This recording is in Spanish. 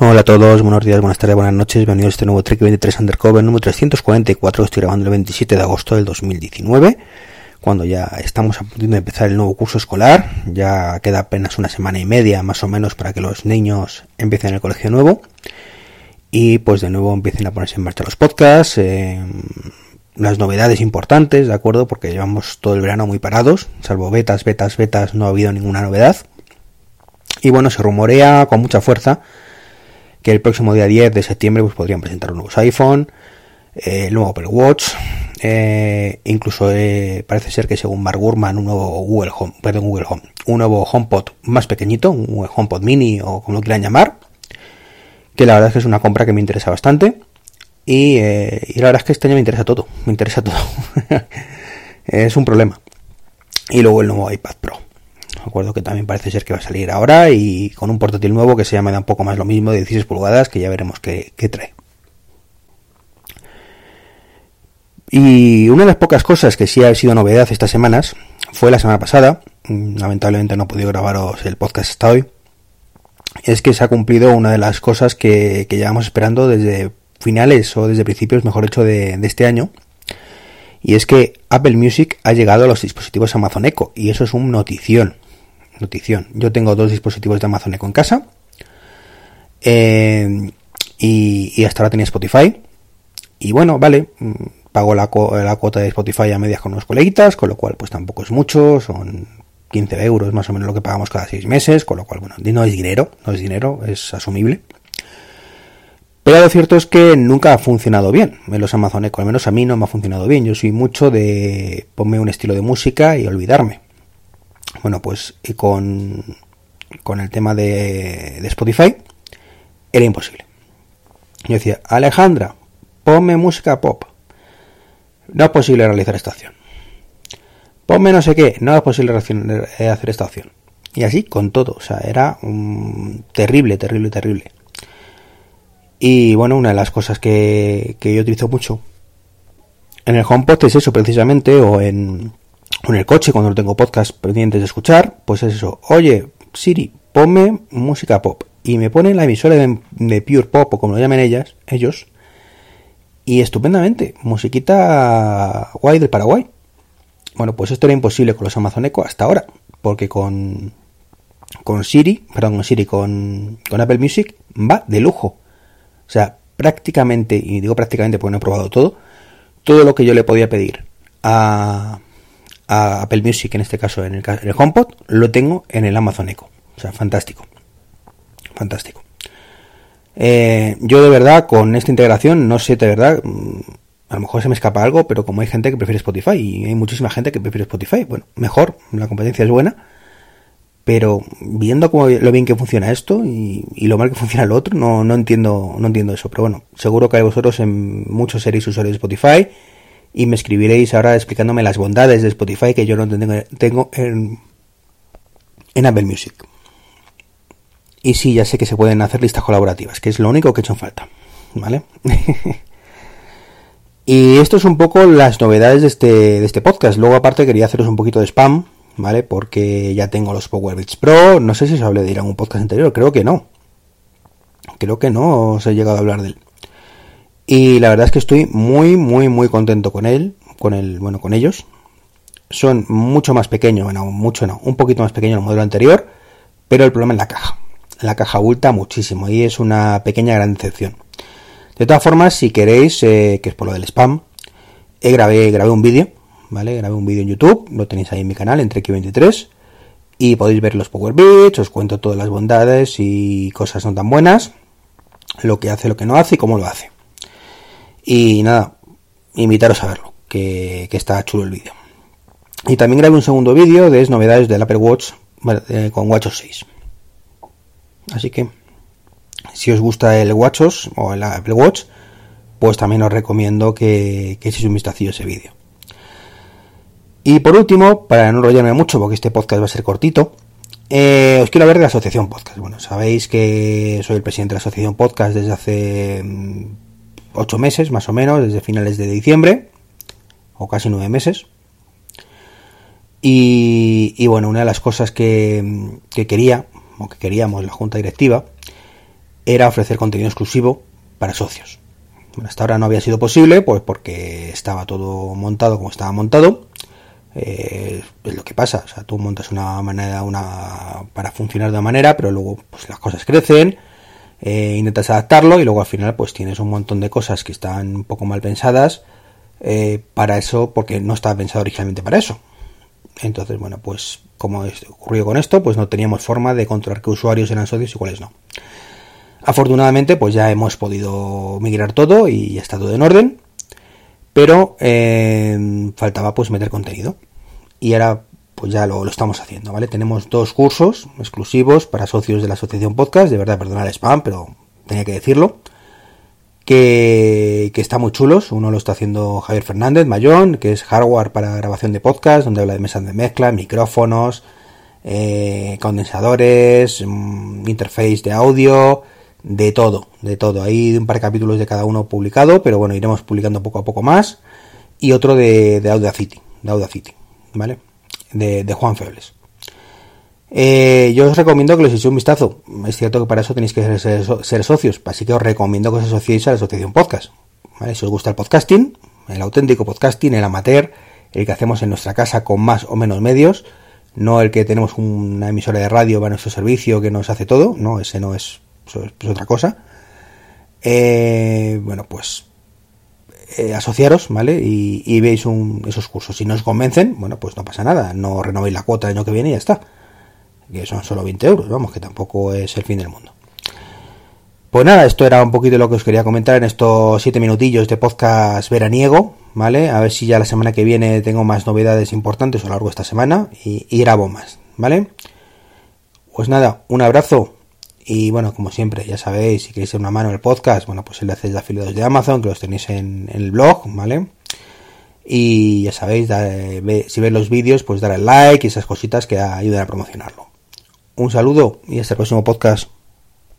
Hola a todos, buenos días, buenas tardes, buenas noches, bienvenidos a este nuevo Trek 23 Undercover número 344 estoy grabando el 27 de agosto del 2019, cuando ya estamos a punto de empezar el nuevo curso escolar, ya queda apenas una semana y media más o menos para que los niños empiecen el colegio nuevo y pues de nuevo empiecen a ponerse en marcha los podcasts, eh, las novedades importantes, ¿de acuerdo? Porque llevamos todo el verano muy parados, salvo betas, betas, betas, no ha habido ninguna novedad. Y bueno, se rumorea con mucha fuerza que el próximo día 10 de septiembre pues, podrían presentar un nuevo iPhone, eh, el nuevo Apple Watch, eh, incluso eh, parece ser que según Mark Gurman un nuevo Google Home, perdón, Google Home, un nuevo HomePod más pequeñito, un HomePod Mini o como lo quieran llamar, que la verdad es que es una compra que me interesa bastante y, y la verdad es que este año me interesa todo, me interesa todo, es un problema. Y luego el nuevo iPad Pro acuerdo que también parece ser que va a salir ahora y con un portátil nuevo que se llama un poco más lo mismo, de 16 pulgadas, que ya veremos qué, trae. Y una de las pocas cosas que sí ha sido novedad estas semanas fue la semana pasada, mm, lamentablemente no he podido grabaros el podcast hasta hoy, es que se ha cumplido una de las cosas que, llevamos esperando desde finales o desde principios, mejor dicho, de, de este año, y es que Apple Music ha llegado a los dispositivos Amazon Echo y eso es un notición notición. Yo tengo dos dispositivos de Amazon Echo en casa. Eh, y, hasta ahora tenía Spotify. Y bueno, vale, mm, pago la, la, cuota de Spotify a medias con unos coleguitas, con lo cual pues tampoco es mucho, son 15 euros más o menos lo que pagamos cada 6 meses, con lo cual, bueno, no es dinero, no es dinero, es asumible. Pero lo cierto es que nunca ha funcionado bien en los Amazon Echo, al menos a mí no me ha funcionado bien. Yo soy mucho de ponme un estilo de música y olvidarme. Bueno, pues y con, con el tema de, Spotify era imposible. Yo decía, Alejandra, ponme música pop. No es posible realizar esta opción. Ponme no sé qué, no es posible eh, hacer esta opción. Y así con todo, o sea, era terrible, terrible, terrible. Y bueno, una de las cosas que, que yo utilizo mucho en el HomePod es eso precisamente, o en, en el coche cuando no tengo podcast pendientes de escuchar, pues es eso. Oye, Siri, ponme música pop. Y me pone la emisora de, Pure Pop o como lo llamen ellas, ellos. Y estupendamente, musiquita guay del Paraguay. Bueno, pues esto era imposible con los Amazon Echo hasta ahora, porque con, con Siri, perdón, con Siri, con, con Apple Music va de lujo. O sea, prácticamente, y digo prácticamente porque no he probado todo, todo lo que yo le podía pedir a, a Apple Music, en este caso en el, en el HomePod, lo tengo en el Amazon Echo. O sea, fantástico. Fantástico. Eh, yo de verdad, con esta integración, no sé de verdad, mm, a lo mejor se me escapa algo, pero como hay gente que prefiere Spotify y hay muchísima gente que prefiere Spotify, bueno, mejor, la competencia es buena, pero viendo cómo, lo bien que funciona esto y, lo mal que funciona lo otro, no, no entiendo, no entiendo eso. Pero bueno, seguro que hay vosotros en muchos seréis usuarios de Spotify y me escribiréis ahora explicándome las bondades de Spotify que yo no tengo, en, en Apple Music. Y sí, ya sé que se pueden hacer listas colaborativas, que es lo único que he hecho en falta. ¿Vale? y esto es un poco las novedades de este, de este podcast. Luego, aparte, quería haceros un poquito de spam, ¿vale? Porque ya tengo los Power Beats Pro. No sé si os hablé de ir a un podcast anterior, creo que no. Creo que no os he llegado a hablar de él. Y la verdad es que estoy muy, muy, muy contento con él, con el, bueno, con ellos. Son mucho más pequeños, bueno, mucho no, un poquito más pequeño el modelo anterior, pero el problema es la caja. La caja abulta muchísimo y es una pequeña gran decepción. De todas formas, si queréis, eh, que es por lo del spam, he grabé, grabé un vídeo, ¿vale? Grabé un vídeo en YouTube, lo tenéis ahí en mi canal, en Trek23, y podéis ver los Power Beats, os cuento todas las bondades y cosas no tan buenas, lo que hace, lo que no hace y cómo lo hace. Y nada, invitaros a verlo, que, está chulo el vídeo. Y también grabé un segundo vídeo de novedades del Apple Watch eh, con WatchOS 6. Así que, si os gusta el WatchOS o el Apple Watch, pues también os recomiendo que, que echéis un vistazo a ese vídeo. Y por último, para no enrollarme mucho, porque este podcast va a ser cortito, eh, os quiero hablar de la Asociación Podcast. Bueno, sabéis que soy el presidente de la Asociación Podcast desde hace mm, ocho meses más o menos, desde finales de diciembre, o casi nueve meses. Y, bueno, una de las cosas que, quería, o que queríamos la Junta Directiva, era ofrecer contenido exclusivo para socios. hasta ahora no había sido posible, pues porque estaba todo montado como estaba montado. Eh, es lo que pasa, o sea, tú montas una manera una para funcionar de una manera, pero luego pues las cosas crecen, eh, intentas adaptarlo y luego al final pues tienes un montón de cosas que están un poco mal pensadas eh, para eso, porque no estaba pensado originalmente para eso. Entonces, bueno, pues como ocurrió con esto, pues no teníamos forma de controlar qué usuarios eran socios y cuáles no. Afortunadamente, pues ya hemos podido migrar todo y ya está todo en orden, pero eh, faltaba pues meter contenido. Y ahora pues ya lo, estamos haciendo, ¿vale? Tenemos dos cursos exclusivos para socios de la Asociación Podcast, de verdad, perdonad el spam, pero tenía que decirlo, que, que están muy chulos. Uno lo está haciendo Javier Fernández Mayón, que es hardware para grabación de podcast, donde habla de mesas de mezcla, micrófonos, eh, condensadores, mm, interface de audio, de todo, de todo. Hay un par de capítulos de cada uno publicado, pero bueno, iremos publicando poco a poco más. Y otro de, de Audacity, de Audacity, ¿vale? De, Juan Febles. Eh, yo os recomiendo que les echéis un vistazo. Es cierto que para eso tenéis que ser, socios, así que os recomiendo que os asociéis a la Asociación Podcast. Si os gusta el podcasting, el auténtico podcasting, el amateur, el que hacemos en nuestra casa con más o menos medios, no el que tenemos una emisora de radio para nuestro servicio que nos hace todo, no, ese no es, es otra cosa. Eh, bueno, pues eh, asociaros, ¿vale? Y, veis esos cursos. Si no os convencen, bueno, pues no pasa nada. No renovéis la cuota el año que viene y ya está. Que son solo 20 euros, vamos, que tampoco es el fin del mundo. Pues nada, esto era un poquito lo que os quería comentar en estos 7 minutillos de podcast veraniego, ¿vale? A ver si ya la semana que viene tengo más novedades importantes a lo largo de esta semana y, y grabo más, ¿vale? Pues nada, un abrazo y bueno, como siempre, ya sabéis, si queréis una mano en el podcast, bueno, pues enlaces de afiliados de Amazon, que los tenéis en, el blog, ¿vale? Y ya sabéis, si veis los vídeos, pues dar el like y esas cositas que ayudan a promocionarlo. Un saludo y hasta el próximo podcast.